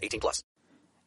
18 plus.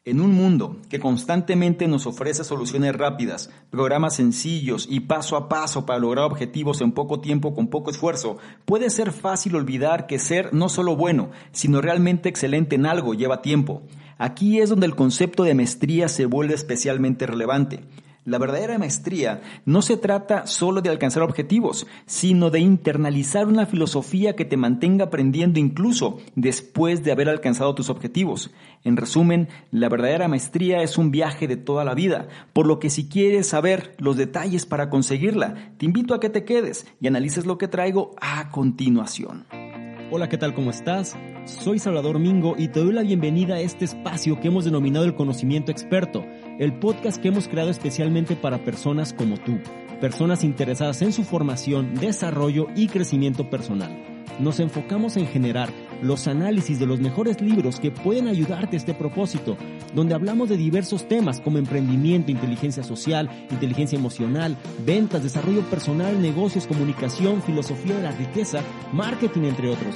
En un mundo que constantemente nos ofrece soluciones rápidas, programas sencillos y paso a paso para lograr objetivos en poco tiempo con poco esfuerzo, puede ser fácil olvidar que ser no solo bueno, sino realmente excelente en algo lleva tiempo. Aquí es donde el concepto de maestría se vuelve especialmente relevante. La verdadera maestría no se trata solo de alcanzar objetivos, sino de internalizar una filosofía que te mantenga aprendiendo incluso después de haber alcanzado tus objetivos. En resumen, la verdadera maestría es un viaje de toda la vida, por lo que si quieres saber los detalles para conseguirla, te invito a que te quedes y analices lo que traigo a continuación. Hola, ¿qué tal? ¿Cómo estás? Soy Salvador Mingo y te doy la bienvenida a este espacio que hemos denominado el conocimiento experto, el podcast que hemos creado especialmente para personas como tú, personas interesadas en su formación, desarrollo y crecimiento personal. Nos enfocamos en generar los análisis de los mejores libros que pueden ayudarte a este propósito, donde hablamos de diversos temas como emprendimiento, inteligencia social, inteligencia emocional, ventas, desarrollo personal, negocios, comunicación, filosofía de la riqueza, marketing, entre otros.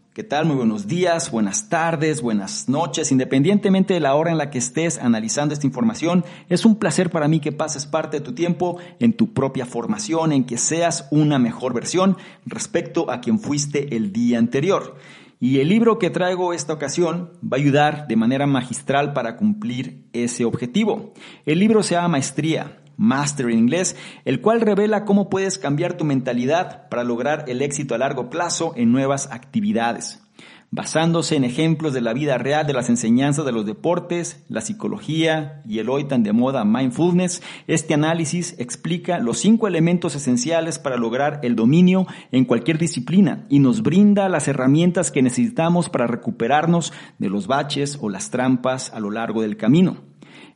¿Qué tal? Muy buenos días, buenas tardes, buenas noches. Independientemente de la hora en la que estés analizando esta información, es un placer para mí que pases parte de tu tiempo en tu propia formación, en que seas una mejor versión respecto a quien fuiste el día anterior. Y el libro que traigo esta ocasión va a ayudar de manera magistral para cumplir ese objetivo. El libro se llama Maestría, Master en inglés, el cual revela cómo puedes cambiar tu mentalidad para lograr el éxito a largo plazo en nuevas actividades. Basándose en ejemplos de la vida real de las enseñanzas de los deportes, la psicología y el hoy tan de moda mindfulness, este análisis explica los cinco elementos esenciales para lograr el dominio en cualquier disciplina y nos brinda las herramientas que necesitamos para recuperarnos de los baches o las trampas a lo largo del camino.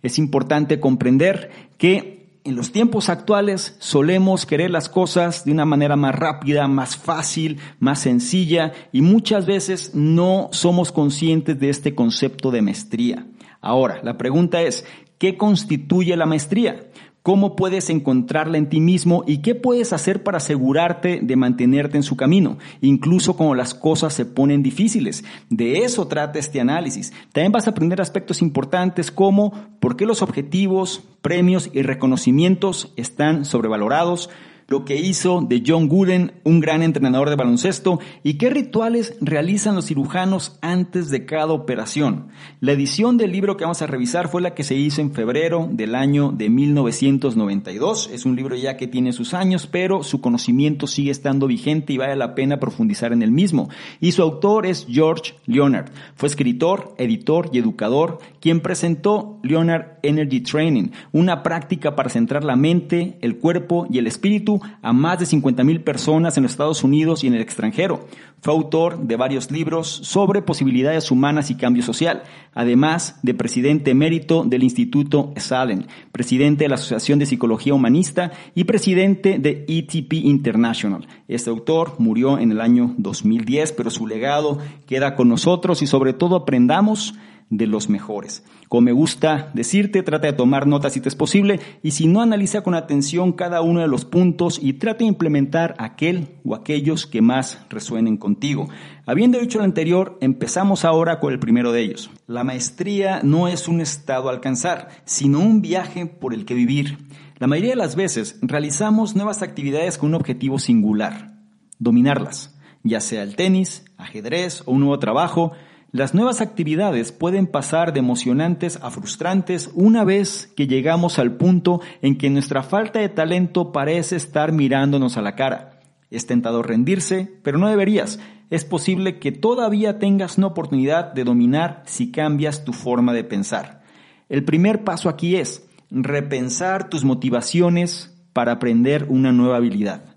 Es importante comprender que en los tiempos actuales solemos querer las cosas de una manera más rápida, más fácil, más sencilla y muchas veces no somos conscientes de este concepto de maestría. Ahora, la pregunta es, ¿qué constituye la maestría? Cómo puedes encontrarla en ti mismo y qué puedes hacer para asegurarte de mantenerte en su camino, incluso cuando las cosas se ponen difíciles. De eso trata este análisis. También vas a aprender aspectos importantes como por qué los objetivos, premios y reconocimientos están sobrevalorados, lo que hizo de John Gooden un gran entrenador de baloncesto y qué rituales realizan los cirujanos antes de cada operación. La edición del libro que vamos a revisar fue la que se hizo en febrero del año de 1992. Es un libro ya que tiene sus años, pero su conocimiento sigue estando vigente y vale la pena profundizar en el mismo. Y su autor es George Leonard. Fue escritor, editor y educador quien presentó Leonard Energy Training, una práctica para centrar la mente, el cuerpo y el espíritu a más de 50 mil personas en los Estados Unidos y en el extranjero. Fue autor de varios libros sobre posibilidades humanas y cambio social, además de presidente emérito del Instituto Salen, presidente de la Asociación de Psicología Humanista y presidente de ETP International. Este autor murió en el año 2010, pero su legado queda con nosotros y sobre todo aprendamos de los mejores. Como me gusta decirte, trata de tomar notas si te es posible y si no, analiza con atención cada uno de los puntos y trata de implementar aquel o aquellos que más resuenen contigo. Habiendo dicho lo anterior, empezamos ahora con el primero de ellos. La maestría no es un estado a alcanzar, sino un viaje por el que vivir. La mayoría de las veces realizamos nuevas actividades con un objetivo singular, dominarlas, ya sea el tenis, ajedrez o un nuevo trabajo, las nuevas actividades pueden pasar de emocionantes a frustrantes una vez que llegamos al punto en que nuestra falta de talento parece estar mirándonos a la cara. Es tentador rendirse, pero no deberías. Es posible que todavía tengas una oportunidad de dominar si cambias tu forma de pensar. El primer paso aquí es repensar tus motivaciones para aprender una nueva habilidad.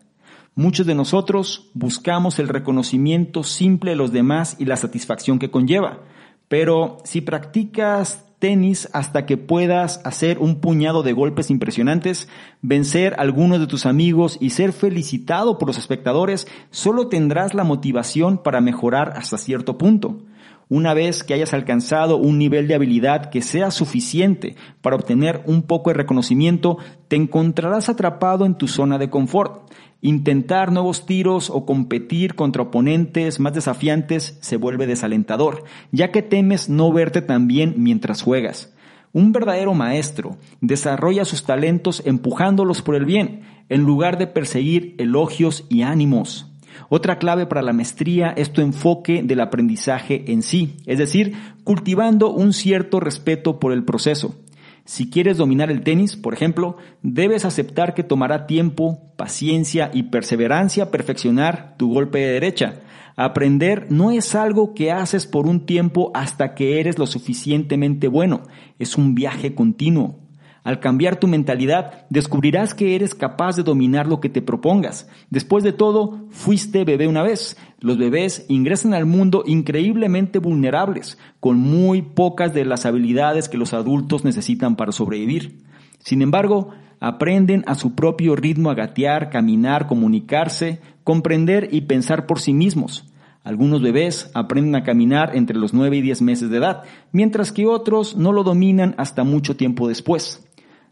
Muchos de nosotros buscamos el reconocimiento simple de los demás y la satisfacción que conlleva. Pero si practicas tenis hasta que puedas hacer un puñado de golpes impresionantes, vencer a algunos de tus amigos y ser felicitado por los espectadores, solo tendrás la motivación para mejorar hasta cierto punto. Una vez que hayas alcanzado un nivel de habilidad que sea suficiente para obtener un poco de reconocimiento, te encontrarás atrapado en tu zona de confort. Intentar nuevos tiros o competir contra oponentes más desafiantes se vuelve desalentador, ya que temes no verte tan bien mientras juegas. Un verdadero maestro desarrolla sus talentos empujándolos por el bien, en lugar de perseguir elogios y ánimos. Otra clave para la maestría es tu enfoque del aprendizaje en sí, es decir, cultivando un cierto respeto por el proceso. Si quieres dominar el tenis, por ejemplo, debes aceptar que tomará tiempo, paciencia y perseverancia perfeccionar tu golpe de derecha. Aprender no es algo que haces por un tiempo hasta que eres lo suficientemente bueno, es un viaje continuo. Al cambiar tu mentalidad, descubrirás que eres capaz de dominar lo que te propongas. Después de todo, fuiste bebé una vez. Los bebés ingresan al mundo increíblemente vulnerables, con muy pocas de las habilidades que los adultos necesitan para sobrevivir. Sin embargo, aprenden a su propio ritmo a gatear, caminar, comunicarse, comprender y pensar por sí mismos. Algunos bebés aprenden a caminar entre los 9 y 10 meses de edad, mientras que otros no lo dominan hasta mucho tiempo después.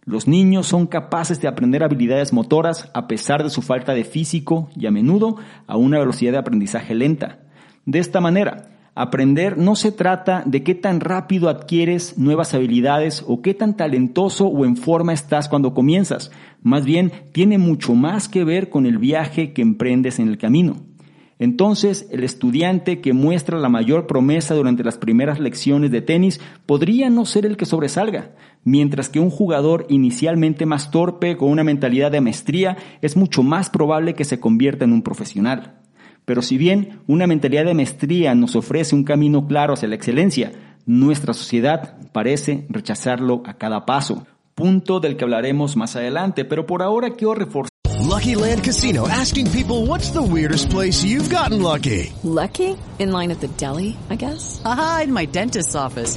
Los niños son capaces de aprender habilidades motoras a pesar de su falta de físico y a menudo a una velocidad de aprendizaje lenta. De esta manera, aprender no se trata de qué tan rápido adquieres nuevas habilidades o qué tan talentoso o en forma estás cuando comienzas. Más bien, tiene mucho más que ver con el viaje que emprendes en el camino. Entonces, el estudiante que muestra la mayor promesa durante las primeras lecciones de tenis podría no ser el que sobresalga, mientras que un jugador inicialmente más torpe con una mentalidad de maestría es mucho más probable que se convierta en un profesional. Pero si bien una mentalidad de maestría nos ofrece un camino claro hacia la excelencia, nuestra sociedad parece rechazarlo a cada paso, punto del que hablaremos más adelante, pero por ahora quiero reforzar Lucky Land Casino asking people what's the weirdest place you've gotten lucky? Lucky? In line at the deli, I guess? Aha, in my dentist's office.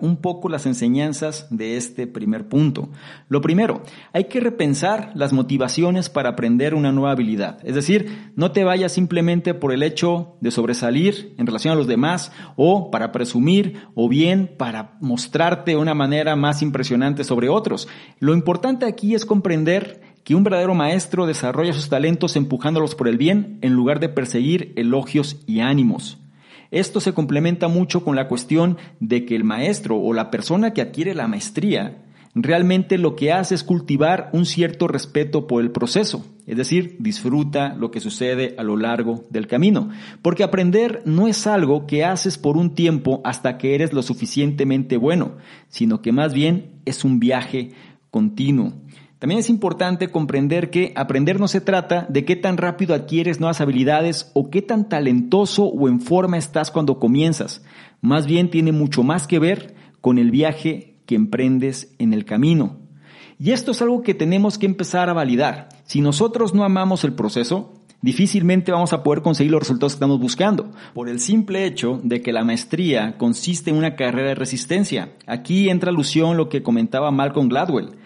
Un poco las enseñanzas de este primer punto. Lo primero, hay que repensar las motivaciones para aprender una nueva habilidad. Es decir, no te vayas simplemente por el hecho de sobresalir en relación a los demás o para presumir o bien para mostrarte de una manera más impresionante sobre otros. Lo importante aquí es comprender que un verdadero maestro desarrolla sus talentos empujándolos por el bien en lugar de perseguir elogios y ánimos. Esto se complementa mucho con la cuestión de que el maestro o la persona que adquiere la maestría realmente lo que hace es cultivar un cierto respeto por el proceso, es decir, disfruta lo que sucede a lo largo del camino, porque aprender no es algo que haces por un tiempo hasta que eres lo suficientemente bueno, sino que más bien es un viaje continuo. También es importante comprender que aprender no se trata de qué tan rápido adquieres nuevas habilidades o qué tan talentoso o en forma estás cuando comienzas. Más bien tiene mucho más que ver con el viaje que emprendes en el camino. Y esto es algo que tenemos que empezar a validar. Si nosotros no amamos el proceso, difícilmente vamos a poder conseguir los resultados que estamos buscando, por el simple hecho de que la maestría consiste en una carrera de resistencia. Aquí entra alusión lo que comentaba Malcolm Gladwell.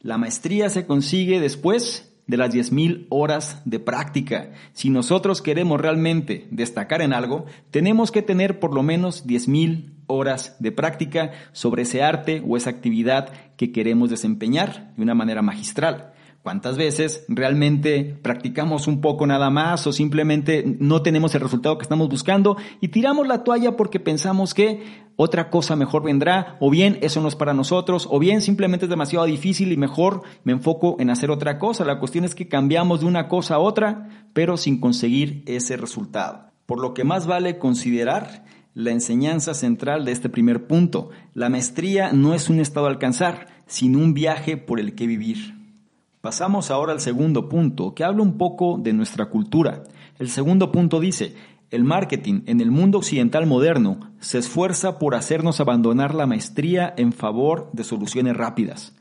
La maestría se consigue después de las 10.000 horas de práctica. Si nosotros queremos realmente destacar en algo, tenemos que tener por lo menos 10.000 horas de práctica sobre ese arte o esa actividad que queremos desempeñar de una manera magistral. ¿Cuántas veces realmente practicamos un poco nada más o simplemente no tenemos el resultado que estamos buscando y tiramos la toalla porque pensamos que otra cosa mejor vendrá o bien eso no es para nosotros o bien simplemente es demasiado difícil y mejor me enfoco en hacer otra cosa? La cuestión es que cambiamos de una cosa a otra pero sin conseguir ese resultado. Por lo que más vale considerar la enseñanza central de este primer punto. La maestría no es un estado a alcanzar, sino un viaje por el que vivir. Pasamos ahora al segundo punto, que habla un poco de nuestra cultura. El segundo punto dice, el marketing en el mundo occidental moderno se esfuerza por hacernos abandonar la maestría en favor de soluciones rápidas.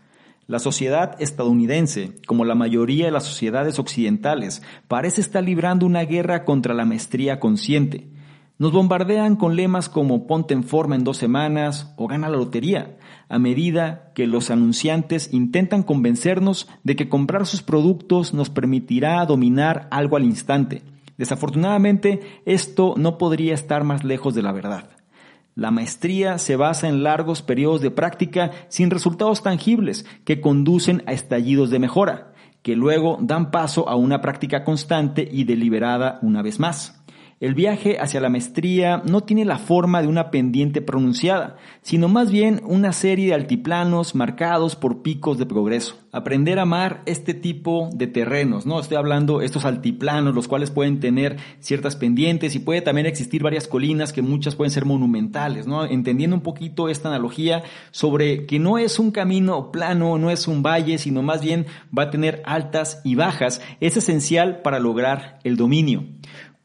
La sociedad estadounidense, como la mayoría de las sociedades occidentales, parece estar librando una guerra contra la maestría consciente. Nos bombardean con lemas como ponte en forma en dos semanas o gana la lotería, a medida que los anunciantes intentan convencernos de que comprar sus productos nos permitirá dominar algo al instante. Desafortunadamente, esto no podría estar más lejos de la verdad. La maestría se basa en largos periodos de práctica sin resultados tangibles que conducen a estallidos de mejora, que luego dan paso a una práctica constante y deliberada una vez más. El viaje hacia la maestría no tiene la forma de una pendiente pronunciada, sino más bien una serie de altiplanos marcados por picos de progreso. Aprender a amar este tipo de terrenos, ¿no? Estoy hablando estos altiplanos, los cuales pueden tener ciertas pendientes y puede también existir varias colinas que muchas pueden ser monumentales, ¿no? Entendiendo un poquito esta analogía sobre que no es un camino plano, no es un valle, sino más bien va a tener altas y bajas, es esencial para lograr el dominio.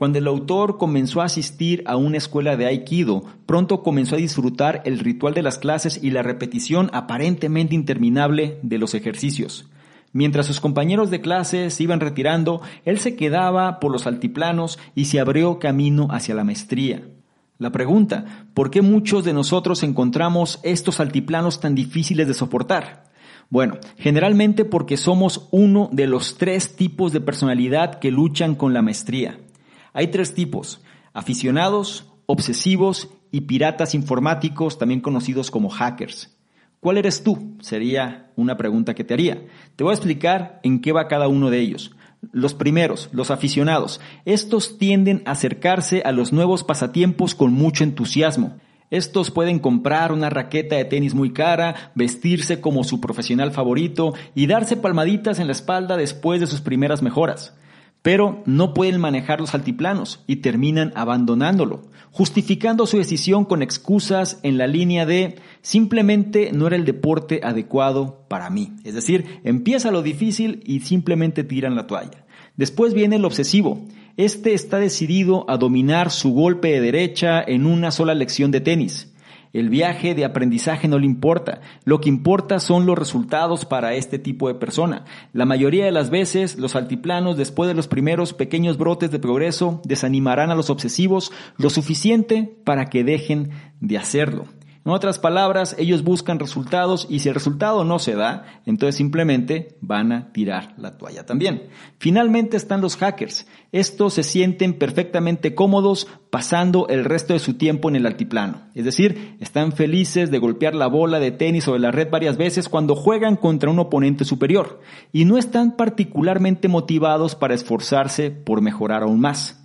Cuando el autor comenzó a asistir a una escuela de Aikido, pronto comenzó a disfrutar el ritual de las clases y la repetición aparentemente interminable de los ejercicios. Mientras sus compañeros de clase se iban retirando, él se quedaba por los altiplanos y se abrió camino hacia la maestría. La pregunta, ¿por qué muchos de nosotros encontramos estos altiplanos tan difíciles de soportar? Bueno, generalmente porque somos uno de los tres tipos de personalidad que luchan con la maestría. Hay tres tipos, aficionados, obsesivos y piratas informáticos, también conocidos como hackers. ¿Cuál eres tú? Sería una pregunta que te haría. Te voy a explicar en qué va cada uno de ellos. Los primeros, los aficionados, estos tienden a acercarse a los nuevos pasatiempos con mucho entusiasmo. Estos pueden comprar una raqueta de tenis muy cara, vestirse como su profesional favorito y darse palmaditas en la espalda después de sus primeras mejoras pero no pueden manejar los altiplanos y terminan abandonándolo, justificando su decisión con excusas en la línea de simplemente no era el deporte adecuado para mí. Es decir, empieza lo difícil y simplemente tiran la toalla. Después viene el obsesivo. Este está decidido a dominar su golpe de derecha en una sola lección de tenis. El viaje de aprendizaje no le importa. Lo que importa son los resultados para este tipo de persona. La mayoría de las veces, los altiplanos, después de los primeros pequeños brotes de progreso, desanimarán a los obsesivos lo suficiente para que dejen de hacerlo. En otras palabras, ellos buscan resultados y si el resultado no se da, entonces simplemente van a tirar la toalla también. Finalmente están los hackers. Estos se sienten perfectamente cómodos pasando el resto de su tiempo en el altiplano. Es decir, están felices de golpear la bola de tenis sobre la red varias veces cuando juegan contra un oponente superior y no están particularmente motivados para esforzarse por mejorar aún más.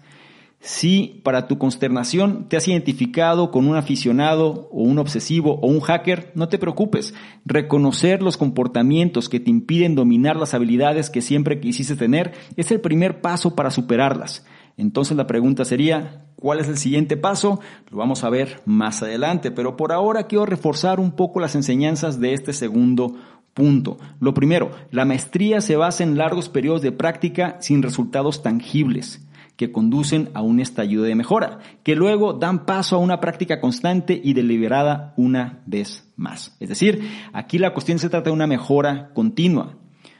Si para tu consternación te has identificado con un aficionado o un obsesivo o un hacker, no te preocupes. Reconocer los comportamientos que te impiden dominar las habilidades que siempre quisiste tener es el primer paso para superarlas. Entonces la pregunta sería, ¿cuál es el siguiente paso? Lo vamos a ver más adelante, pero por ahora quiero reforzar un poco las enseñanzas de este segundo punto. Lo primero, la maestría se basa en largos periodos de práctica sin resultados tangibles que conducen a un estallido de mejora, que luego dan paso a una práctica constante y deliberada una vez más. Es decir, aquí la cuestión se trata de una mejora continua.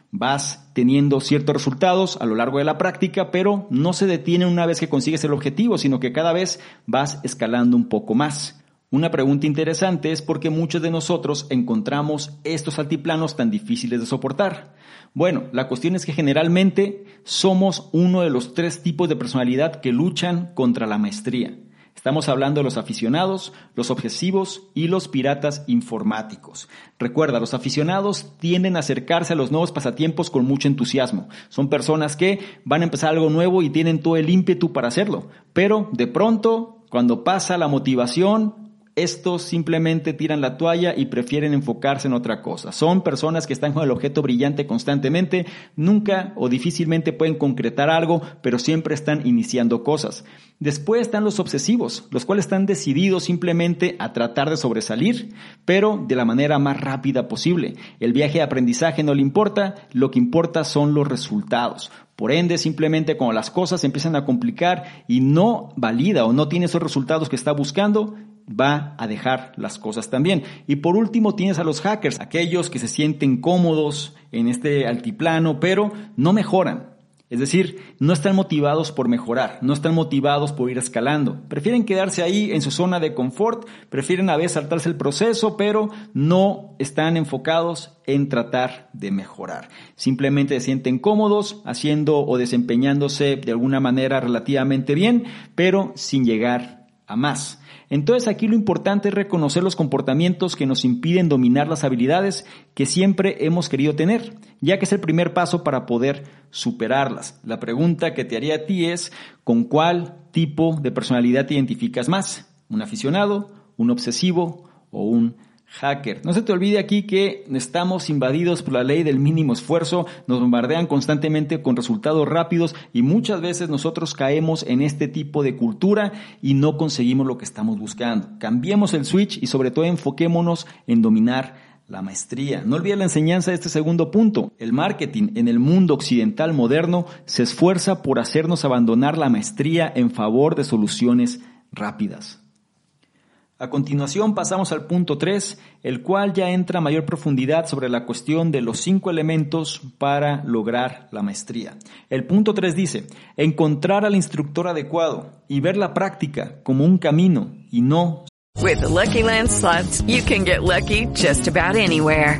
Vas teniendo ciertos resultados a lo largo de la práctica, pero no se detiene una vez que consigues el objetivo, sino que cada vez vas escalando un poco más. Una pregunta interesante es por qué muchos de nosotros encontramos estos altiplanos tan difíciles de soportar. Bueno, la cuestión es que generalmente somos uno de los tres tipos de personalidad que luchan contra la maestría. Estamos hablando de los aficionados, los obsesivos y los piratas informáticos. Recuerda, los aficionados tienden a acercarse a los nuevos pasatiempos con mucho entusiasmo. Son personas que van a empezar algo nuevo y tienen todo el ímpetu para hacerlo. Pero de pronto, cuando pasa la motivación, estos simplemente tiran la toalla y prefieren enfocarse en otra cosa. Son personas que están con el objeto brillante constantemente, nunca o difícilmente pueden concretar algo, pero siempre están iniciando cosas. Después están los obsesivos, los cuales están decididos simplemente a tratar de sobresalir, pero de la manera más rápida posible. El viaje de aprendizaje no le importa, lo que importa son los resultados. Por ende, simplemente cuando las cosas empiezan a complicar y no valida o no tiene esos resultados que está buscando, va a dejar las cosas también. Y por último tienes a los hackers, aquellos que se sienten cómodos en este altiplano, pero no mejoran. Es decir, no están motivados por mejorar, no están motivados por ir escalando. Prefieren quedarse ahí en su zona de confort, prefieren a veces saltarse el proceso, pero no están enfocados en tratar de mejorar. Simplemente se sienten cómodos haciendo o desempeñándose de alguna manera relativamente bien, pero sin llegar a más. Entonces aquí lo importante es reconocer los comportamientos que nos impiden dominar las habilidades que siempre hemos querido tener, ya que es el primer paso para poder superarlas. La pregunta que te haría a ti es, ¿con cuál tipo de personalidad te identificas más? ¿Un aficionado, un obsesivo o un hacker. No se te olvide aquí que estamos invadidos por la ley del mínimo esfuerzo, nos bombardean constantemente con resultados rápidos y muchas veces nosotros caemos en este tipo de cultura y no conseguimos lo que estamos buscando. Cambiemos el switch y sobre todo enfoquémonos en dominar la maestría. No olvides la enseñanza de este segundo punto. El marketing en el mundo occidental moderno se esfuerza por hacernos abandonar la maestría en favor de soluciones rápidas. A continuación pasamos al punto 3, el cual ya entra a mayor profundidad sobre la cuestión de los cinco elementos para lograr la maestría. El punto 3 dice, encontrar al instructor adecuado y ver la práctica como un camino y no. With Lucky Land you can get lucky just about anywhere.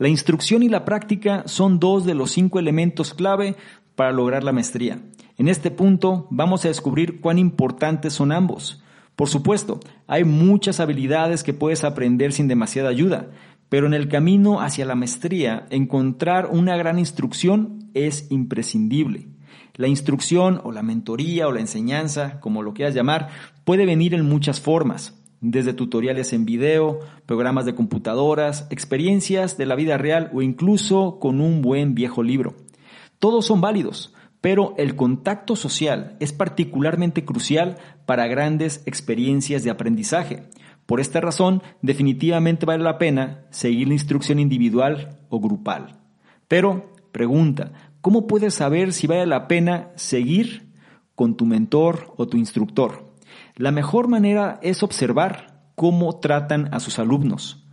La instrucción y la práctica son dos de los cinco elementos clave para lograr la maestría. En este punto vamos a descubrir cuán importantes son ambos. Por supuesto, hay muchas habilidades que puedes aprender sin demasiada ayuda, pero en el camino hacia la maestría, encontrar una gran instrucción es imprescindible. La instrucción o la mentoría o la enseñanza, como lo quieras llamar, puede venir en muchas formas desde tutoriales en video, programas de computadoras, experiencias de la vida real o incluso con un buen viejo libro. Todos son válidos, pero el contacto social es particularmente crucial para grandes experiencias de aprendizaje. Por esta razón, definitivamente vale la pena seguir la instrucción individual o grupal. Pero, pregunta, ¿cómo puedes saber si vale la pena seguir con tu mentor o tu instructor? La mejor manera es observar cómo tratan a sus alumnos.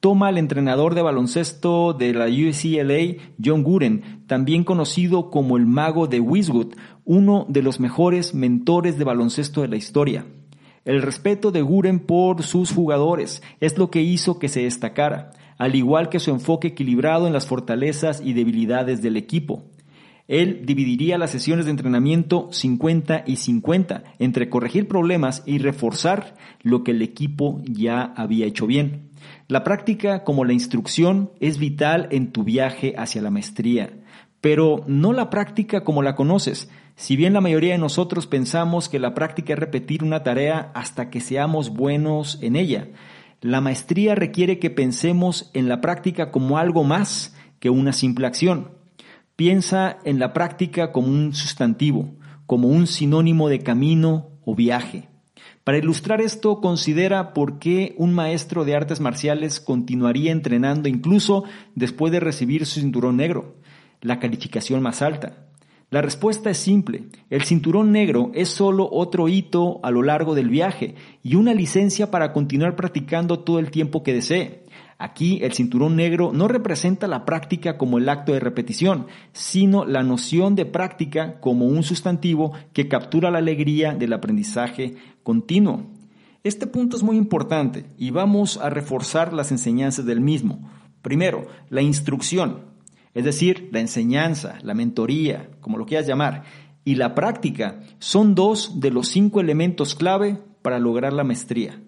Toma al entrenador de baloncesto de la UCLA, John Guren, también conocido como el mago de Wiswood, uno de los mejores mentores de baloncesto de la historia. El respeto de Guren por sus jugadores es lo que hizo que se destacara, al igual que su enfoque equilibrado en las fortalezas y debilidades del equipo. Él dividiría las sesiones de entrenamiento 50 y 50 entre corregir problemas y reforzar lo que el equipo ya había hecho bien. La práctica como la instrucción es vital en tu viaje hacia la maestría, pero no la práctica como la conoces. Si bien la mayoría de nosotros pensamos que la práctica es repetir una tarea hasta que seamos buenos en ella, la maestría requiere que pensemos en la práctica como algo más que una simple acción. Piensa en la práctica como un sustantivo, como un sinónimo de camino o viaje. Para ilustrar esto, considera por qué un maestro de artes marciales continuaría entrenando incluso después de recibir su cinturón negro, la calificación más alta. La respuesta es simple. El cinturón negro es solo otro hito a lo largo del viaje y una licencia para continuar practicando todo el tiempo que desee. Aquí el cinturón negro no representa la práctica como el acto de repetición, sino la noción de práctica como un sustantivo que captura la alegría del aprendizaje continuo. Este punto es muy importante y vamos a reforzar las enseñanzas del mismo. Primero, la instrucción. Es decir, la enseñanza, la mentoría, como lo quieras llamar, y la práctica son dos de los cinco elementos clave para lograr la maestría.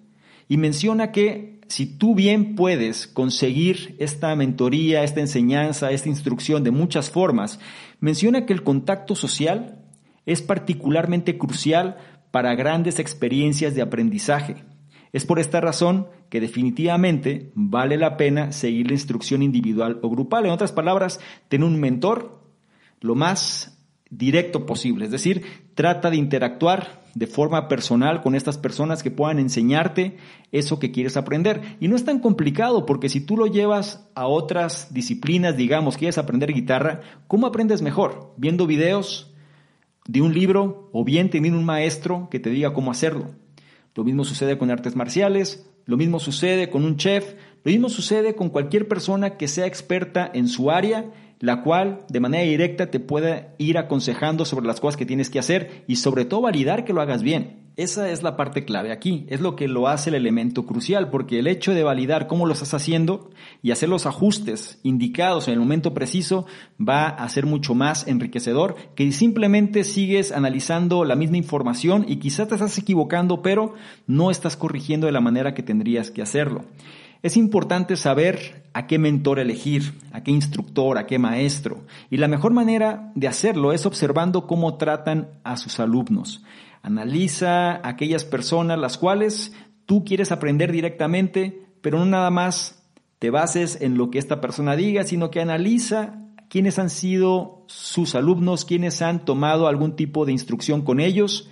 Y menciona que si tú bien puedes conseguir esta mentoría, esta enseñanza, esta instrucción de muchas formas, menciona que el contacto social es particularmente crucial para grandes experiencias de aprendizaje. Es por esta razón que definitivamente vale la pena seguir la instrucción individual o grupal. En otras palabras, tener un mentor lo más directo posible. Es decir, trata de interactuar de forma personal con estas personas que puedan enseñarte eso que quieres aprender. Y no es tan complicado porque si tú lo llevas a otras disciplinas, digamos, quieres aprender guitarra, ¿cómo aprendes mejor? Viendo videos de un libro o bien teniendo un maestro que te diga cómo hacerlo. Lo mismo sucede con artes marciales, lo mismo sucede con un chef, lo mismo sucede con cualquier persona que sea experta en su área, la cual de manera directa te puede ir aconsejando sobre las cosas que tienes que hacer y sobre todo validar que lo hagas bien. Esa es la parte clave aquí, es lo que lo hace el elemento crucial, porque el hecho de validar cómo lo estás haciendo y hacer los ajustes indicados en el momento preciso va a ser mucho más enriquecedor que simplemente sigues analizando la misma información y quizás te estás equivocando, pero no estás corrigiendo de la manera que tendrías que hacerlo. Es importante saber a qué mentor elegir, a qué instructor, a qué maestro. Y la mejor manera de hacerlo es observando cómo tratan a sus alumnos. Analiza aquellas personas las cuales tú quieres aprender directamente, pero no nada más te bases en lo que esta persona diga, sino que analiza quiénes han sido sus alumnos, quiénes han tomado algún tipo de instrucción con ellos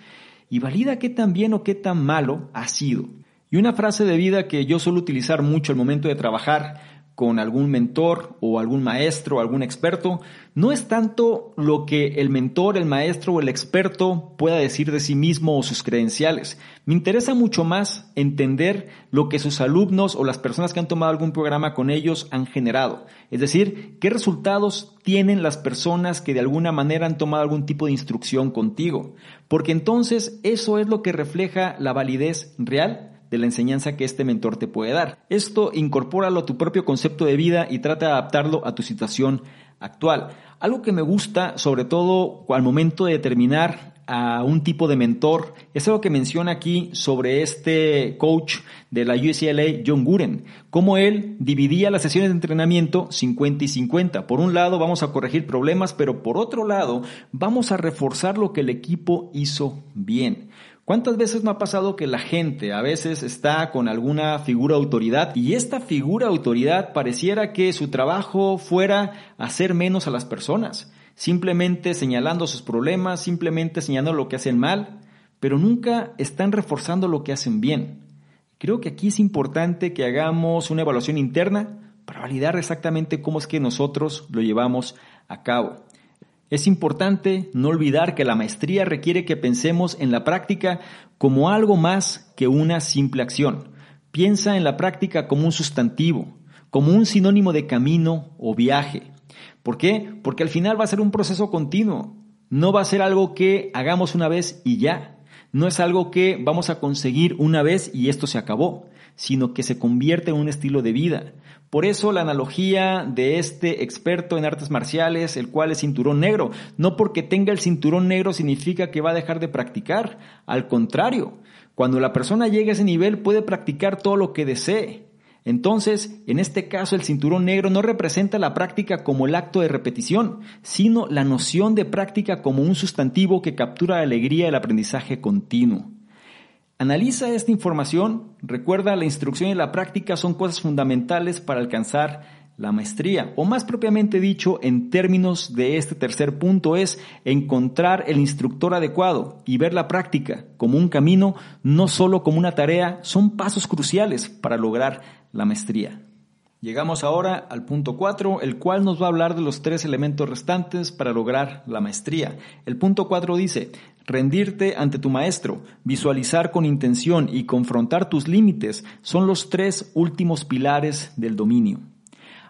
y valida qué tan bien o qué tan malo ha sido. Y una frase de vida que yo suelo utilizar mucho al momento de trabajar con algún mentor o algún maestro o algún experto, no es tanto lo que el mentor, el maestro o el experto pueda decir de sí mismo o sus credenciales. Me interesa mucho más entender lo que sus alumnos o las personas que han tomado algún programa con ellos han generado. Es decir, qué resultados tienen las personas que de alguna manera han tomado algún tipo de instrucción contigo. Porque entonces eso es lo que refleja la validez real de la enseñanza que este mentor te puede dar. Esto incorpóralo a tu propio concepto de vida y trata de adaptarlo a tu situación actual. Algo que me gusta, sobre todo al momento de determinar a un tipo de mentor, es algo que menciona aquí sobre este coach de la UCLA, John Guren, cómo él dividía las sesiones de entrenamiento 50 y 50. Por un lado vamos a corregir problemas, pero por otro lado vamos a reforzar lo que el equipo hizo bien. ¿Cuántas veces no ha pasado que la gente a veces está con alguna figura autoridad y esta figura autoridad pareciera que su trabajo fuera hacer menos a las personas, simplemente señalando sus problemas, simplemente señalando lo que hacen mal, pero nunca están reforzando lo que hacen bien? Creo que aquí es importante que hagamos una evaluación interna para validar exactamente cómo es que nosotros lo llevamos a cabo. Es importante no olvidar que la maestría requiere que pensemos en la práctica como algo más que una simple acción. Piensa en la práctica como un sustantivo, como un sinónimo de camino o viaje. ¿Por qué? Porque al final va a ser un proceso continuo. No va a ser algo que hagamos una vez y ya. No es algo que vamos a conseguir una vez y esto se acabó, sino que se convierte en un estilo de vida. Por eso la analogía de este experto en artes marciales, el cual es cinturón negro, no porque tenga el cinturón negro significa que va a dejar de practicar, al contrario, cuando la persona llega a ese nivel puede practicar todo lo que desee. Entonces, en este caso, el cinturón negro no representa la práctica como el acto de repetición, sino la noción de práctica como un sustantivo que captura la alegría del aprendizaje continuo. Analiza esta información, recuerda la instrucción y la práctica son cosas fundamentales para alcanzar la maestría, o más propiamente dicho, en términos de este tercer punto, es encontrar el instructor adecuado y ver la práctica como un camino, no solo como una tarea, son pasos cruciales para lograr la maestría. Llegamos ahora al punto 4, el cual nos va a hablar de los tres elementos restantes para lograr la maestría. El punto 4 dice, rendirte ante tu maestro, visualizar con intención y confrontar tus límites son los tres últimos pilares del dominio.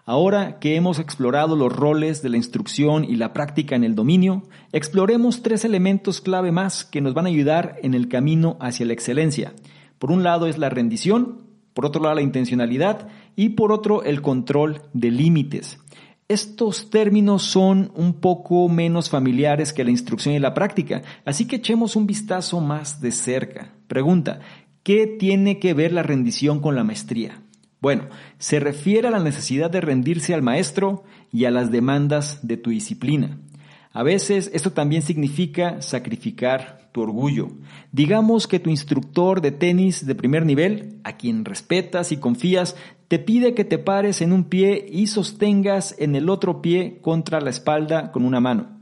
Ahora que hemos explorado los roles de la instrucción y la práctica en el dominio, exploremos tres elementos clave más que nos van a ayudar en el camino hacia la excelencia. Por un lado es la rendición, por otro lado la intencionalidad y por otro el control de límites. Estos términos son un poco menos familiares que la instrucción y la práctica, así que echemos un vistazo más de cerca. Pregunta, ¿qué tiene que ver la rendición con la maestría? Bueno, se refiere a la necesidad de rendirse al maestro y a las demandas de tu disciplina. A veces esto también significa sacrificar tu orgullo. Digamos que tu instructor de tenis de primer nivel, a quien respetas y confías, te pide que te pares en un pie y sostengas en el otro pie contra la espalda con una mano.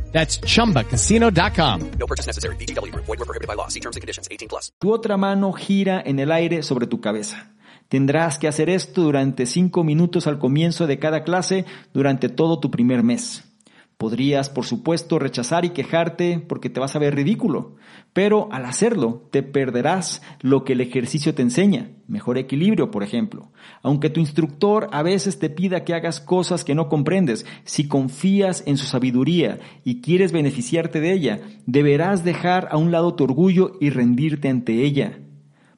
That's chumbacasino.com. No purchase necessary. BGW. Void were prohibited by law. See terms and conditions. 18 plus. tu otra mano gira en el aire sobre tu cabeza. Tendrás que hacer esto durante cinco minutos al comienzo de cada clase durante todo tu primer mes. Podrías, por supuesto, rechazar y quejarte porque te vas a ver ridículo, pero al hacerlo te perderás lo que el ejercicio te enseña, mejor equilibrio, por ejemplo. Aunque tu instructor a veces te pida que hagas cosas que no comprendes, si confías en su sabiduría y quieres beneficiarte de ella, deberás dejar a un lado tu orgullo y rendirte ante ella.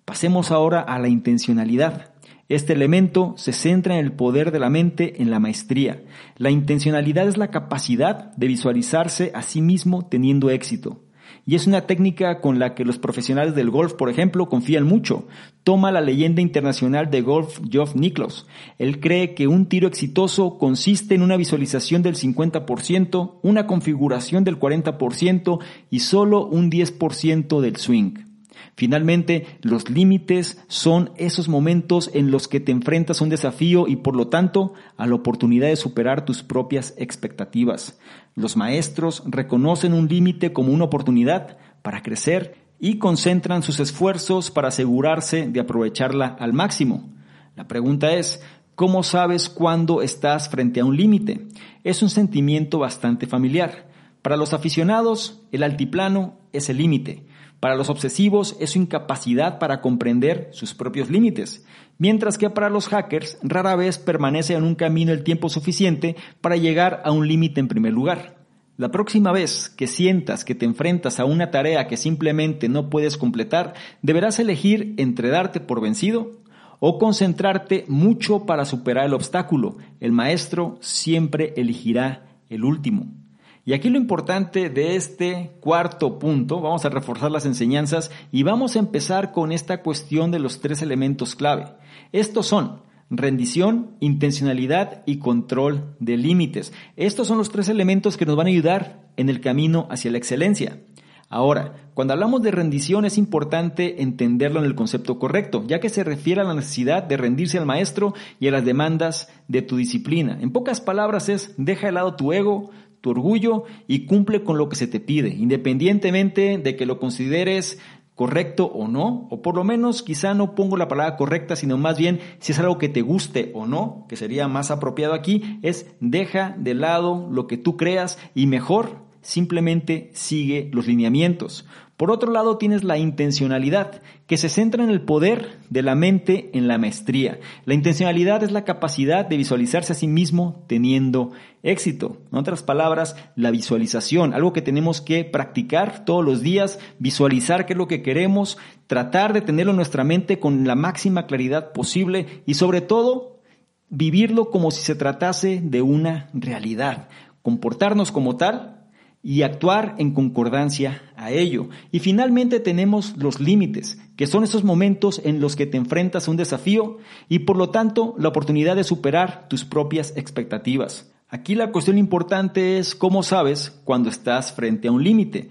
Pasemos ahora a la intencionalidad. Este elemento se centra en el poder de la mente en la maestría. La intencionalidad es la capacidad de visualizarse a sí mismo teniendo éxito. Y es una técnica con la que los profesionales del golf, por ejemplo, confían mucho. Toma la leyenda internacional de golf Geoff Nicklaus. Él cree que un tiro exitoso consiste en una visualización del 50%, una configuración del 40% y solo un 10% del swing. Finalmente, los límites son esos momentos en los que te enfrentas a un desafío y por lo tanto a la oportunidad de superar tus propias expectativas. Los maestros reconocen un límite como una oportunidad para crecer y concentran sus esfuerzos para asegurarse de aprovecharla al máximo. La pregunta es, ¿cómo sabes cuándo estás frente a un límite? Es un sentimiento bastante familiar. Para los aficionados, el altiplano es el límite. Para los obsesivos es su incapacidad para comprender sus propios límites, mientras que para los hackers rara vez permanece en un camino el tiempo suficiente para llegar a un límite en primer lugar. La próxima vez que sientas que te enfrentas a una tarea que simplemente no puedes completar, deberás elegir entre darte por vencido o concentrarte mucho para superar el obstáculo. El maestro siempre elegirá el último. Y aquí lo importante de este cuarto punto, vamos a reforzar las enseñanzas y vamos a empezar con esta cuestión de los tres elementos clave. Estos son rendición, intencionalidad y control de límites. Estos son los tres elementos que nos van a ayudar en el camino hacia la excelencia. Ahora, cuando hablamos de rendición es importante entenderlo en el concepto correcto, ya que se refiere a la necesidad de rendirse al maestro y a las demandas de tu disciplina. En pocas palabras es, deja de lado tu ego, tu orgullo y cumple con lo que se te pide, independientemente de que lo consideres correcto o no, o por lo menos quizá no pongo la palabra correcta, sino más bien si es algo que te guste o no, que sería más apropiado aquí, es deja de lado lo que tú creas y mejor simplemente sigue los lineamientos. Por otro lado tienes la intencionalidad, que se centra en el poder de la mente en la maestría. La intencionalidad es la capacidad de visualizarse a sí mismo teniendo éxito. En otras palabras, la visualización, algo que tenemos que practicar todos los días, visualizar qué es lo que queremos, tratar de tenerlo en nuestra mente con la máxima claridad posible y sobre todo vivirlo como si se tratase de una realidad comportarnos como tal y actuar en concordancia a ello. Y finalmente tenemos los límites, que son esos momentos en los que te enfrentas a un desafío y por lo tanto la oportunidad de superar tus propias expectativas. Aquí la cuestión importante es cómo sabes cuando estás frente a un límite.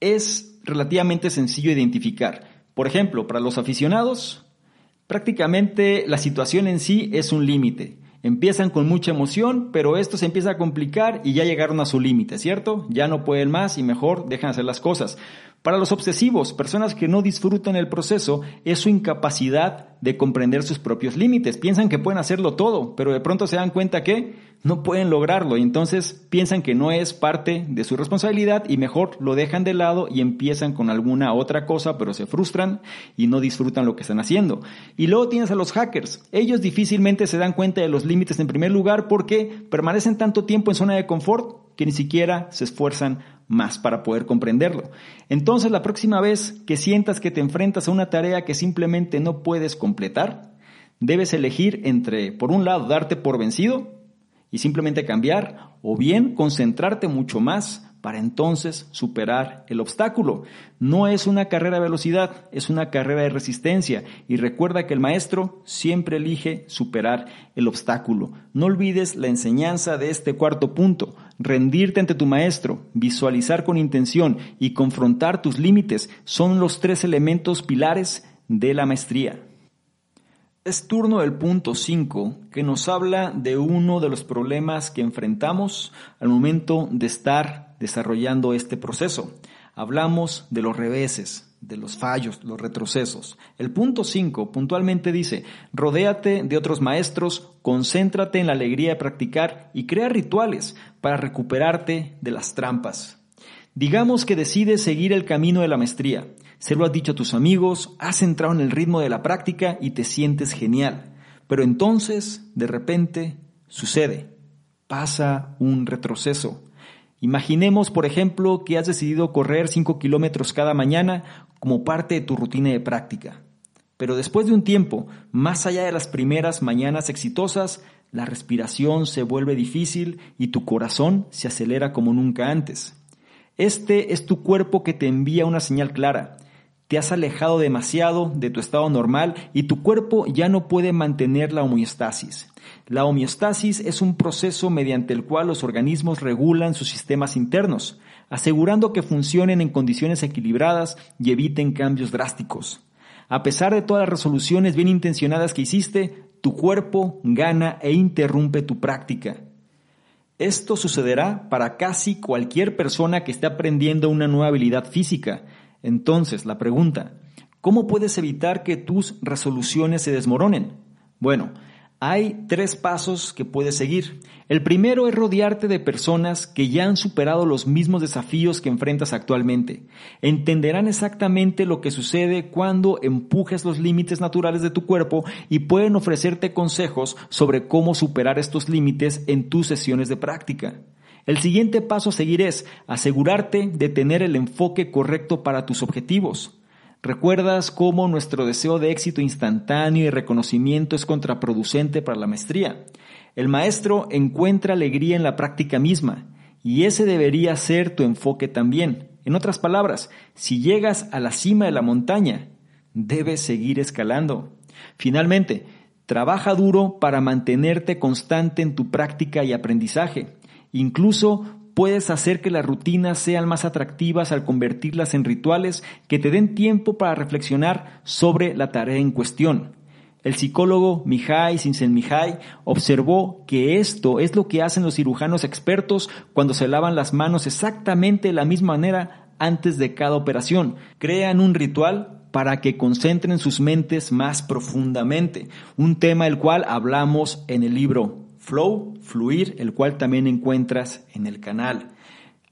Es relativamente sencillo identificar. Por ejemplo, para los aficionados, prácticamente la situación en sí es un límite. Empiezan con mucha emoción, pero esto se empieza a complicar y ya llegaron a su límite, ¿cierto? Ya no pueden más y mejor dejan hacer las cosas. Para los obsesivos, personas que no disfrutan el proceso, es su incapacidad de comprender sus propios límites. Piensan que pueden hacerlo todo, pero de pronto se dan cuenta que no pueden lograrlo y entonces piensan que no es parte de su responsabilidad y mejor lo dejan de lado y empiezan con alguna otra cosa, pero se frustran y no disfrutan lo que están haciendo. Y luego tienes a los hackers. Ellos difícilmente se dan cuenta de los límites en primer lugar porque permanecen tanto tiempo en zona de confort que ni siquiera se esfuerzan más para poder comprenderlo. Entonces la próxima vez que sientas que te enfrentas a una tarea que simplemente no puedes completar, debes elegir entre, por un lado, darte por vencido y simplemente cambiar, o bien concentrarte mucho más para entonces superar el obstáculo. No es una carrera de velocidad, es una carrera de resistencia y recuerda que el maestro siempre elige superar el obstáculo. No olvides la enseñanza de este cuarto punto, rendirte ante tu maestro, visualizar con intención y confrontar tus límites son los tres elementos pilares de la maestría. Es turno del punto 5 que nos habla de uno de los problemas que enfrentamos al momento de estar desarrollando este proceso. Hablamos de los reveses, de los fallos, los retrocesos. El punto 5 puntualmente dice, rodéate de otros maestros, concéntrate en la alegría de practicar y crea rituales para recuperarte de las trampas. Digamos que decides seguir el camino de la maestría se lo has dicho a tus amigos, has entrado en el ritmo de la práctica y te sientes genial. Pero entonces, de repente, sucede. Pasa un retroceso. Imaginemos, por ejemplo, que has decidido correr 5 kilómetros cada mañana como parte de tu rutina de práctica. Pero después de un tiempo, más allá de las primeras mañanas exitosas, la respiración se vuelve difícil y tu corazón se acelera como nunca antes. Este es tu cuerpo que te envía una señal clara. Te has alejado demasiado de tu estado normal y tu cuerpo ya no puede mantener la homeostasis. La homeostasis es un proceso mediante el cual los organismos regulan sus sistemas internos, asegurando que funcionen en condiciones equilibradas y eviten cambios drásticos. A pesar de todas las resoluciones bien intencionadas que hiciste, tu cuerpo gana e interrumpe tu práctica. Esto sucederá para casi cualquier persona que esté aprendiendo una nueva habilidad física, entonces, la pregunta, ¿cómo puedes evitar que tus resoluciones se desmoronen? Bueno, hay tres pasos que puedes seguir. El primero es rodearte de personas que ya han superado los mismos desafíos que enfrentas actualmente. Entenderán exactamente lo que sucede cuando empujes los límites naturales de tu cuerpo y pueden ofrecerte consejos sobre cómo superar estos límites en tus sesiones de práctica. El siguiente paso a seguir es asegurarte de tener el enfoque correcto para tus objetivos. ¿Recuerdas cómo nuestro deseo de éxito instantáneo y reconocimiento es contraproducente para la maestría? El maestro encuentra alegría en la práctica misma y ese debería ser tu enfoque también. En otras palabras, si llegas a la cima de la montaña, debes seguir escalando. Finalmente, trabaja duro para mantenerte constante en tu práctica y aprendizaje. Incluso puedes hacer que las rutinas sean más atractivas al convertirlas en rituales que te den tiempo para reflexionar sobre la tarea en cuestión. El psicólogo Mihai Csikszentmihalyi observó que esto es lo que hacen los cirujanos expertos cuando se lavan las manos exactamente de la misma manera antes de cada operación. Crean un ritual para que concentren sus mentes más profundamente, un tema del cual hablamos en el libro Flow, fluir, el cual también encuentras en el canal.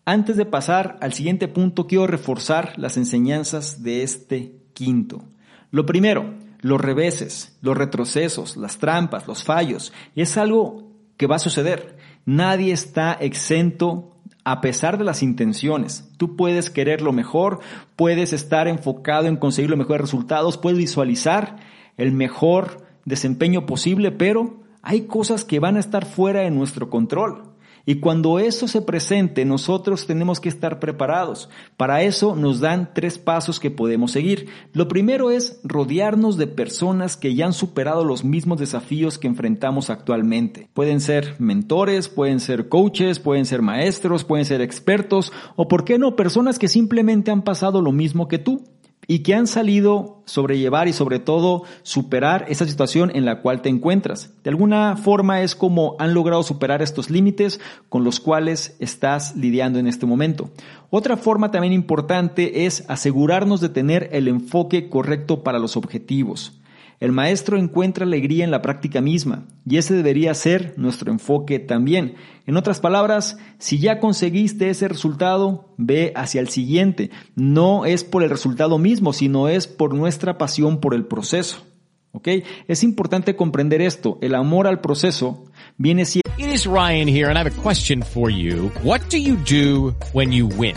Antes de pasar al siguiente punto, quiero reforzar las enseñanzas de este quinto. Lo primero, los reveses, los retrocesos, las trampas, los fallos, es algo que va a suceder. Nadie está exento a pesar de las intenciones. Tú puedes querer lo mejor, puedes estar enfocado en conseguir los mejores resultados, puedes visualizar el mejor desempeño posible, pero hay cosas que van a estar fuera de nuestro control. Y cuando eso se presente, nosotros tenemos que estar preparados. Para eso nos dan tres pasos que podemos seguir. Lo primero es rodearnos de personas que ya han superado los mismos desafíos que enfrentamos actualmente. Pueden ser mentores, pueden ser coaches, pueden ser maestros, pueden ser expertos o, ¿por qué no?, personas que simplemente han pasado lo mismo que tú y que han salido sobrellevar y sobre todo superar esa situación en la cual te encuentras. De alguna forma es como han logrado superar estos límites con los cuales estás lidiando en este momento. Otra forma también importante es asegurarnos de tener el enfoque correcto para los objetivos. El maestro encuentra alegría en la práctica misma y ese debería ser nuestro enfoque también. En otras palabras, si ya conseguiste ese resultado, ve hacia el siguiente. No es por el resultado mismo, sino es por nuestra pasión por el proceso. ¿Ok? Es importante comprender esto. El amor al proceso viene siendo... It is Ryan here and I have a question for you. What do you do when you win?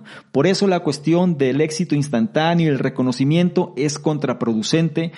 Por eso la cuestión del éxito instantáneo y el reconocimiento es contraproducente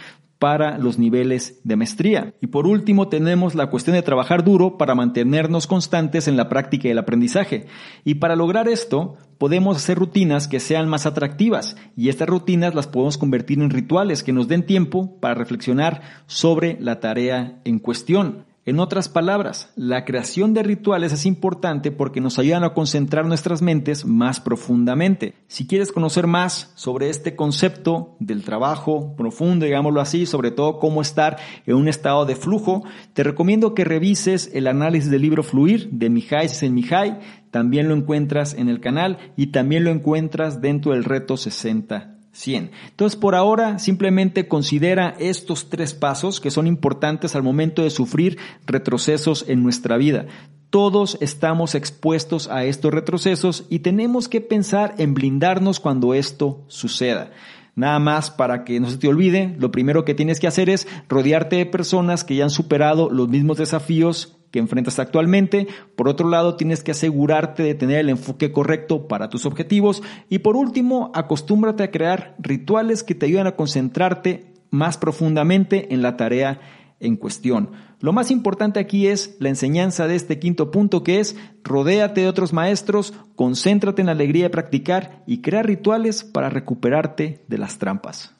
para los niveles de maestría. Y por último tenemos la cuestión de trabajar duro para mantenernos constantes en la práctica y el aprendizaje. Y para lograr esto podemos hacer rutinas que sean más atractivas y estas rutinas las podemos convertir en rituales que nos den tiempo para reflexionar sobre la tarea en cuestión. En otras palabras, la creación de rituales es importante porque nos ayudan a concentrar nuestras mentes más profundamente. Si quieres conocer más sobre este concepto del trabajo profundo, digámoslo así, sobre todo cómo estar en un estado de flujo, te recomiendo que revises el análisis del libro Fluir de Mihai Csikszentmihalyi. También lo encuentras en el canal y también lo encuentras dentro del reto 60 100. Entonces, por ahora, simplemente considera estos tres pasos que son importantes al momento de sufrir retrocesos en nuestra vida. Todos estamos expuestos a estos retrocesos y tenemos que pensar en blindarnos cuando esto suceda. Nada más para que no se te olvide, lo primero que tienes que hacer es rodearte de personas que ya han superado los mismos desafíos que enfrentas actualmente. Por otro lado, tienes que asegurarte de tener el enfoque correcto para tus objetivos. Y por último, acostúmbrate a crear rituales que te ayuden a concentrarte más profundamente en la tarea en cuestión. Lo más importante aquí es la enseñanza de este quinto punto que es rodéate de otros maestros, concéntrate en la alegría de practicar y crea rituales para recuperarte de las trampas.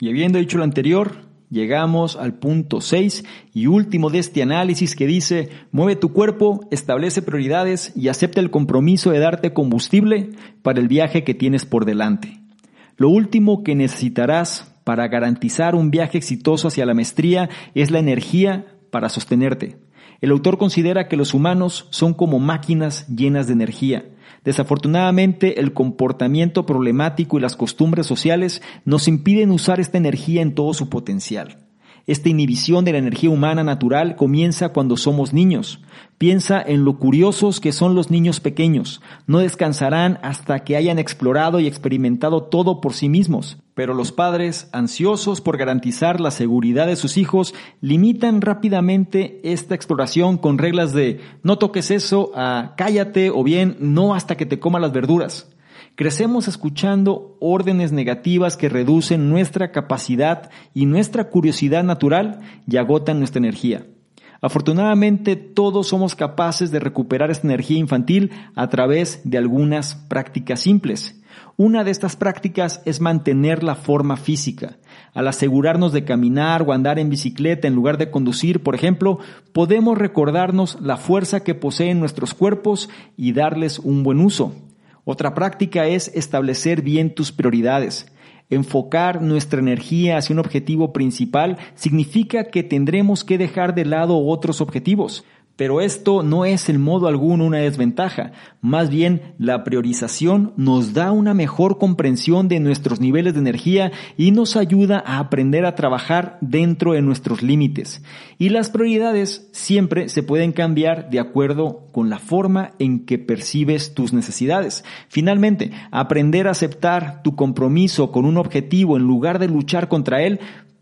Y habiendo dicho lo anterior, llegamos al punto 6 y último de este análisis que dice, mueve tu cuerpo, establece prioridades y acepta el compromiso de darte combustible para el viaje que tienes por delante. Lo último que necesitarás para garantizar un viaje exitoso hacia la maestría es la energía para sostenerte. El autor considera que los humanos son como máquinas llenas de energía. Desafortunadamente, el comportamiento problemático y las costumbres sociales nos impiden usar esta energía en todo su potencial. Esta inhibición de la energía humana natural comienza cuando somos niños. Piensa en lo curiosos que son los niños pequeños. No descansarán hasta que hayan explorado y experimentado todo por sí mismos. Pero los padres, ansiosos por garantizar la seguridad de sus hijos, limitan rápidamente esta exploración con reglas de no toques eso, a cállate o bien no hasta que te coma las verduras. Crecemos escuchando órdenes negativas que reducen nuestra capacidad y nuestra curiosidad natural y agotan nuestra energía. Afortunadamente todos somos capaces de recuperar esta energía infantil a través de algunas prácticas simples. Una de estas prácticas es mantener la forma física. Al asegurarnos de caminar o andar en bicicleta en lugar de conducir, por ejemplo, podemos recordarnos la fuerza que poseen nuestros cuerpos y darles un buen uso. Otra práctica es establecer bien tus prioridades. Enfocar nuestra energía hacia un objetivo principal significa que tendremos que dejar de lado otros objetivos. Pero esto no es en modo alguno una desventaja. Más bien, la priorización nos da una mejor comprensión de nuestros niveles de energía y nos ayuda a aprender a trabajar dentro de nuestros límites. Y las prioridades siempre se pueden cambiar de acuerdo con la forma en que percibes tus necesidades. Finalmente, aprender a aceptar tu compromiso con un objetivo en lugar de luchar contra él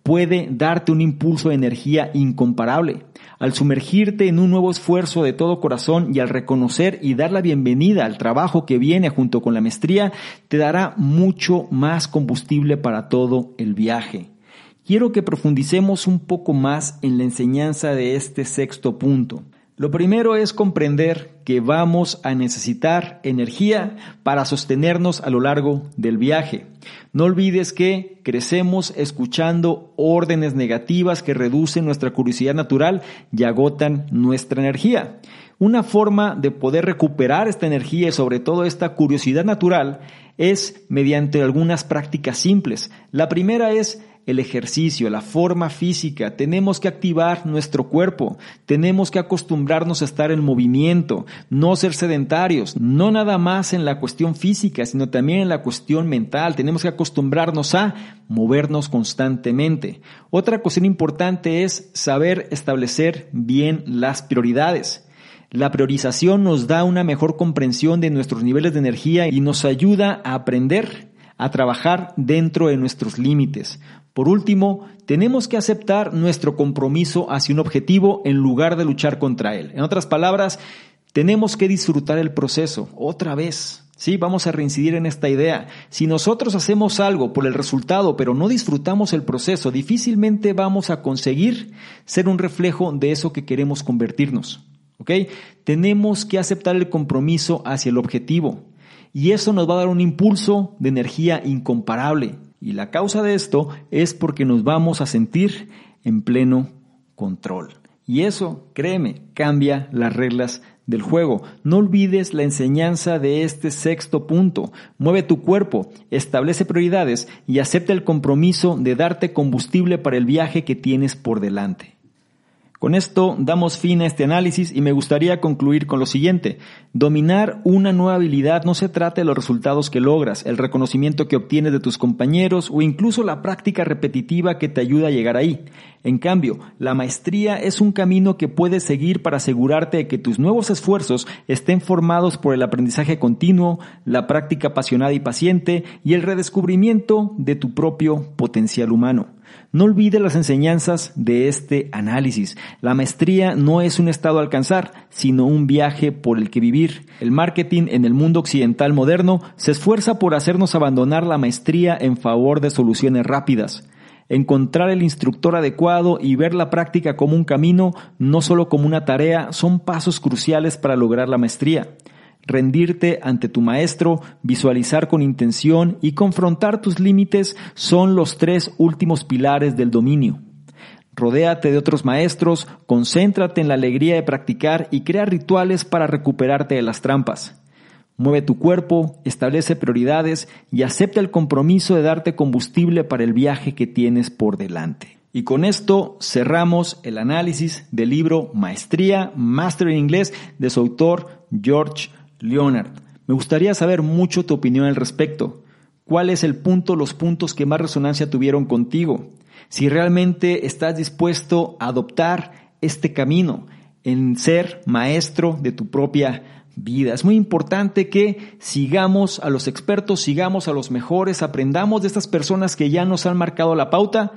puede darte un impulso de energía incomparable. Al sumergirte en un nuevo esfuerzo de todo corazón y al reconocer y dar la bienvenida al trabajo que viene junto con la maestría, te dará mucho más combustible para todo el viaje. Quiero que profundicemos un poco más en la enseñanza de este sexto punto. Lo primero es comprender que vamos a necesitar energía para sostenernos a lo largo del viaje. No olvides que crecemos escuchando órdenes negativas que reducen nuestra curiosidad natural y agotan nuestra energía. Una forma de poder recuperar esta energía y sobre todo esta curiosidad natural es mediante algunas prácticas simples. La primera es el ejercicio, la forma física, tenemos que activar nuestro cuerpo, tenemos que acostumbrarnos a estar en movimiento, no ser sedentarios, no nada más en la cuestión física, sino también en la cuestión mental, tenemos que acostumbrarnos a movernos constantemente. Otra cuestión importante es saber establecer bien las prioridades. La priorización nos da una mejor comprensión de nuestros niveles de energía y nos ayuda a aprender a trabajar dentro de nuestros límites. Por último, tenemos que aceptar nuestro compromiso hacia un objetivo en lugar de luchar contra él. En otras palabras, tenemos que disfrutar el proceso otra vez. Sí, vamos a reincidir en esta idea. Si nosotros hacemos algo por el resultado, pero no disfrutamos el proceso, difícilmente vamos a conseguir ser un reflejo de eso que queremos convertirnos. ¿Ok? Tenemos que aceptar el compromiso hacia el objetivo. Y eso nos va a dar un impulso de energía incomparable. Y la causa de esto es porque nos vamos a sentir en pleno control. Y eso, créeme, cambia las reglas del juego. No olvides la enseñanza de este sexto punto. Mueve tu cuerpo, establece prioridades y acepta el compromiso de darte combustible para el viaje que tienes por delante. Con esto damos fin a este análisis y me gustaría concluir con lo siguiente. Dominar una nueva habilidad no se trata de los resultados que logras, el reconocimiento que obtienes de tus compañeros o incluso la práctica repetitiva que te ayuda a llegar ahí. En cambio, la maestría es un camino que puedes seguir para asegurarte de que tus nuevos esfuerzos estén formados por el aprendizaje continuo, la práctica apasionada y paciente y el redescubrimiento de tu propio potencial humano. No olvides las enseñanzas de este análisis. La maestría no es un estado a alcanzar, sino un viaje por el que vivir. El marketing en el mundo occidental moderno se esfuerza por hacernos abandonar la maestría en favor de soluciones rápidas. Encontrar el instructor adecuado y ver la práctica como un camino, no solo como una tarea, son pasos cruciales para lograr la maestría rendirte ante tu maestro, visualizar con intención y confrontar tus límites son los tres últimos pilares del dominio. Rodéate de otros maestros, concéntrate en la alegría de practicar y crea rituales para recuperarte de las trampas. Mueve tu cuerpo, establece prioridades y acepta el compromiso de darte combustible para el viaje que tienes por delante. Y con esto cerramos el análisis del libro Maestría, Master en Inglés de su autor George Leonard, me gustaría saber mucho tu opinión al respecto. ¿Cuál es el punto, los puntos que más resonancia tuvieron contigo? Si realmente estás dispuesto a adoptar este camino en ser maestro de tu propia vida. Es muy importante que sigamos a los expertos, sigamos a los mejores, aprendamos de estas personas que ya nos han marcado la pauta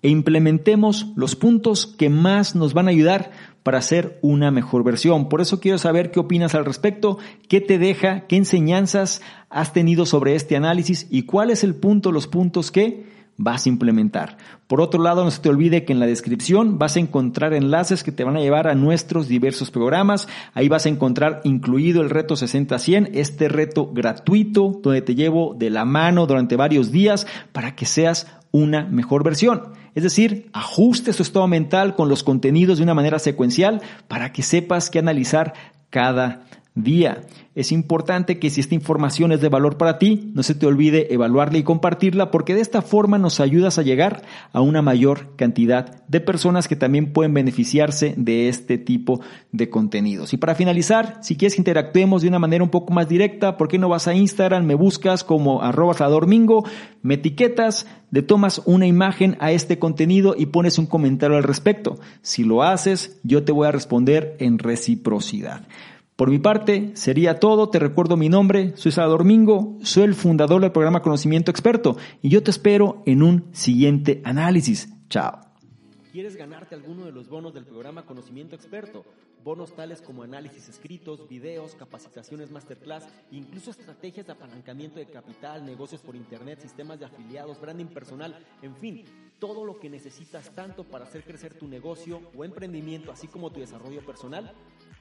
e implementemos los puntos que más nos van a ayudar para hacer una mejor versión. Por eso quiero saber qué opinas al respecto, qué te deja, qué enseñanzas has tenido sobre este análisis y cuál es el punto, los puntos que vas a implementar. Por otro lado, no se te olvide que en la descripción vas a encontrar enlaces que te van a llevar a nuestros diversos programas. Ahí vas a encontrar incluido el reto 60-100, este reto gratuito donde te llevo de la mano durante varios días para que seas una mejor versión. Es decir, ajuste su estado mental con los contenidos de una manera secuencial para que sepas qué analizar cada día. Es importante que si esta información es de valor para ti, no se te olvide evaluarla y compartirla porque de esta forma nos ayudas a llegar a una mayor cantidad de personas que también pueden beneficiarse de este tipo de contenidos. Y para finalizar, si quieres interactuemos de una manera un poco más directa, ¿por qué no vas a Instagram, me buscas como arroba domingo, me etiquetas, le tomas una imagen a este contenido y pones un comentario al respecto? Si lo haces, yo te voy a responder en reciprocidad. Por mi parte, sería todo. Te recuerdo mi nombre, soy Salvador Mingo, soy el fundador del programa Conocimiento Experto y yo te espero en un siguiente análisis. Chao. ¿Quieres ganarte alguno de los bonos del programa Conocimiento Experto? Bonos tales como análisis escritos, videos, capacitaciones masterclass, incluso estrategias de apalancamiento de capital, negocios por internet, sistemas de afiliados, branding personal, en fin, todo lo que necesitas tanto para hacer crecer tu negocio o emprendimiento, así como tu desarrollo personal.